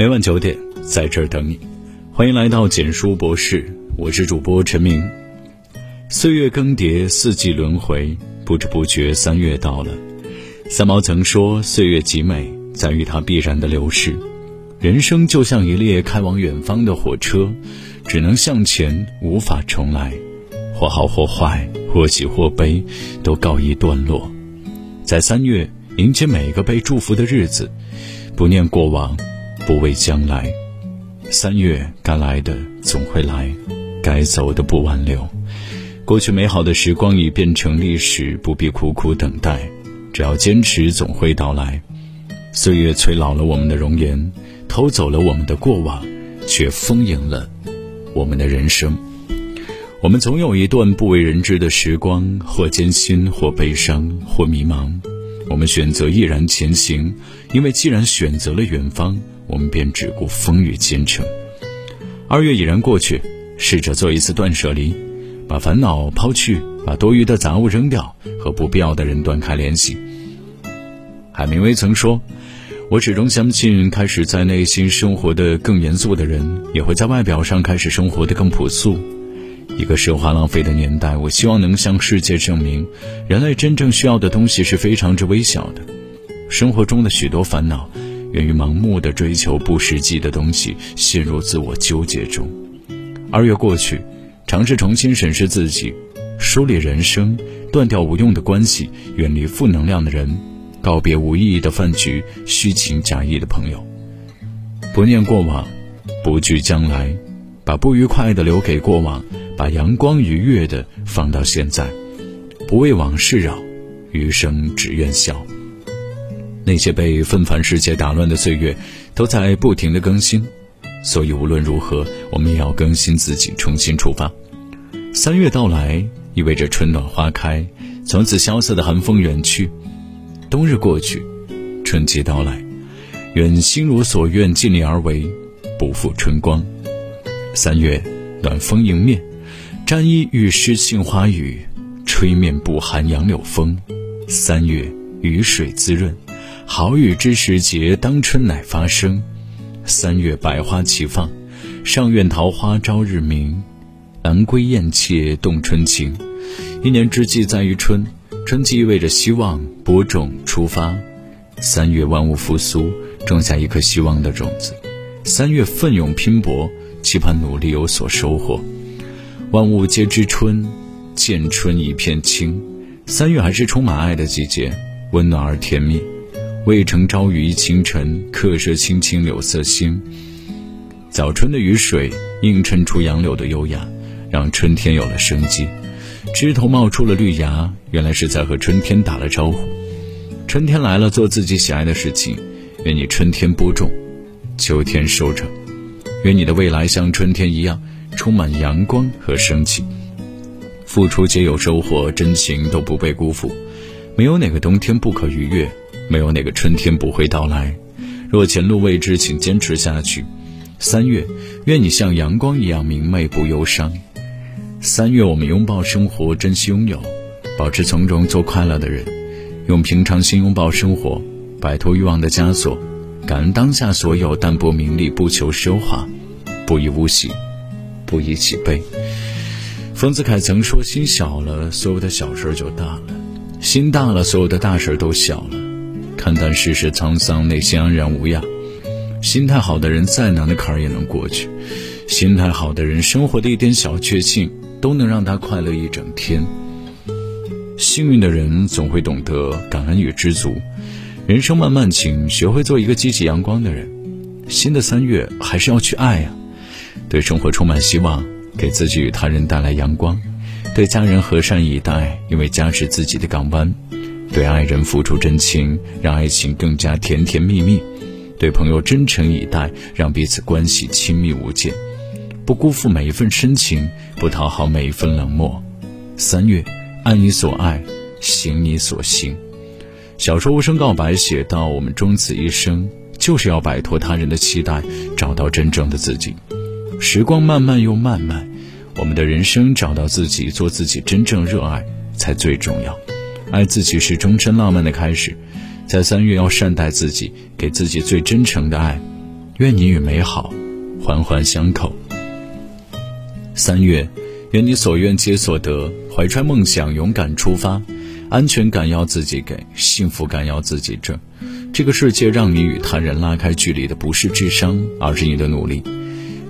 每晚九点，在这儿等你。欢迎来到简书博士，我是主播陈明。岁月更迭，四季轮回，不知不觉三月到了。三毛曾说：“岁月极美，在于它必然的流逝。人生就像一列开往远方的火车，只能向前，无法重来。或好或坏，或喜或悲，都告一段落。在三月，迎接每个被祝福的日子，不念过往。”不畏将来，三月该来的总会来，该走的不挽留。过去美好的时光已变成历史，不必苦苦等待，只要坚持，总会到来。岁月催老了我们的容颜，偷走了我们的过往，却丰盈了我们的人生。我们总有一段不为人知的时光，或艰辛，或悲伤，或迷茫。我们选择毅然前行，因为既然选择了远方。我们便只顾风雨兼程。二月已然过去，试着做一次断舍离，把烦恼抛去，把多余的杂物扔掉，和不必要的人断开联系。海明威曾说：“我始终相信，开始在内心生活的更严肃的人，也会在外表上开始生活的更朴素。”一个奢华浪费的年代，我希望能向世界证明，人类真正需要的东西是非常之微小的。生活中的许多烦恼。源于盲目的追求不实际的东西，陷入自我纠结中。二月过去，尝试重新审视自己，梳理人生，断掉无用的关系，远离负能量的人，告别无意义的饭局、虚情假意的朋友。不念过往，不惧将来，把不愉快的留给过往，把阳光愉悦的放到现在，不为往事扰，余生只愿笑。那些被纷繁世界打乱的岁月，都在不停的更新，所以无论如何，我们也要更新自己，重新出发。三月到来，意味着春暖花开，从此萧瑟的寒风远去，冬日过去，春季到来。愿心如所愿，尽力而为，不负春光。三月，暖风迎面，沾衣欲湿杏花雨，吹面不寒杨柳风。三月，雨水滋润。好雨知时节，当春乃发生。三月百花齐放，上苑桃花朝日明，兰归燕雀动春情。一年之计在于春，春季意味着希望，播种出发。三月万物复苏，种下一颗希望的种子。三月奋勇拼搏，期盼努力有所收获。万物皆知春，见春一片青。三月还是充满爱的季节，温暖而甜蜜。渭城朝雨浥轻尘，客舍青青柳色新。早春的雨水映衬出杨柳的优雅，让春天有了生机。枝头冒出了绿芽，原来是在和春天打了招呼。春天来了，做自己喜爱的事情。愿你春天播种，秋天收成。愿你的未来像春天一样，充满阳光和生气。付出皆有收获，真情都不被辜负。没有哪个冬天不可逾越。没有哪个春天不会到来，若前路未知，请坚持下去。三月，愿你像阳光一样明媚不忧伤。三月，我们拥抱生活，珍惜拥有，保持从容，做快乐的人，用平常心拥抱生活，摆脱欲望的枷锁，感恩当下所有，淡泊名利，不求奢华，不以物喜，不以己悲。丰子恺曾说：“心小了，所有的小事就大了；心大了，所有的大事都小了。”看淡世事沧桑，内心安然无恙。心态好的人，再难的坎儿也能过去；心态好的人，生活的一点小确幸都能让他快乐一整天。幸运的人总会懂得感恩与知足。人生漫漫，请学会做一个积极阳光的人。新的三月，还是要去爱呀！对生活充满希望，给自己与他人带来阳光；对家人和善以待，因为家是自己的港湾。对爱人付出真情，让爱情更加甜甜蜜蜜；对朋友真诚以待，让彼此关系亲密无间。不辜负每一份深情，不讨好每一份冷漠。三月，爱你所爱，行你所行。小说《无声告白》写到：我们终此一生，就是要摆脱他人的期待，找到真正的自己。时光慢慢又漫漫，我们的人生找到自己，做自己真正热爱，才最重要。爱自己是终身浪漫的开始，在三月要善待自己，给自己最真诚的爱，愿你与美好环环相扣。三月，愿你所愿皆所得，怀揣梦想勇敢出发。安全感要自己给，幸福感要自己挣。这个世界让你与他人拉开距离的不是智商，而是你的努力。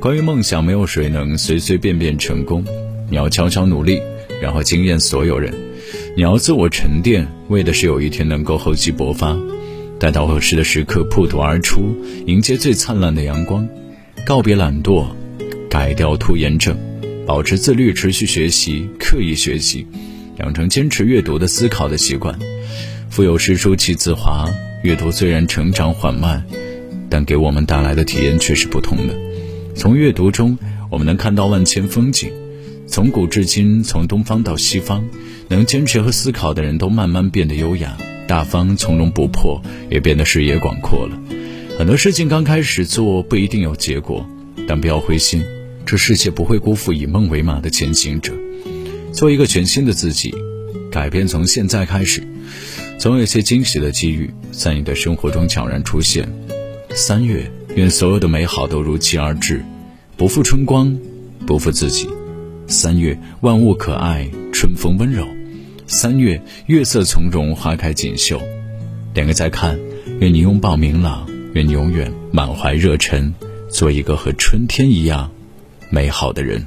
关于梦想，没有谁能随随便便成功，你要悄悄努力，然后惊艳所有人。你要自我沉淀，为的是有一天能够厚积薄发。待到合适的时刻破土而出，迎接最灿烂的阳光。告别懒惰，改掉拖延症，保持自律，持续学习，刻意学习，养成坚持阅读的思考的习惯。腹有诗书气自华，阅读虽然成长缓慢，但给我们带来的体验却是不同的。从阅读中，我们能看到万千风景。从古至今，从东方到西方，能坚持和思考的人都慢慢变得优雅。大方从容不迫，也变得视野广阔了。很多事情刚开始做不一定有结果，但不要灰心，这世界不会辜负以梦为马的前行者。做一个全新的自己，改变从现在开始，总有一些惊喜的机遇在你的生活中悄然出现。三月，愿所有的美好都如期而至，不负春光，不负自己。三月，万物可爱，春风温柔。三月，月色从容，花开锦绣。点个再看，愿你拥抱明朗，愿你永远满怀热忱，做一个和春天一样美好的人。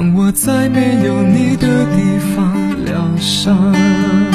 让我在没有你的地方疗伤。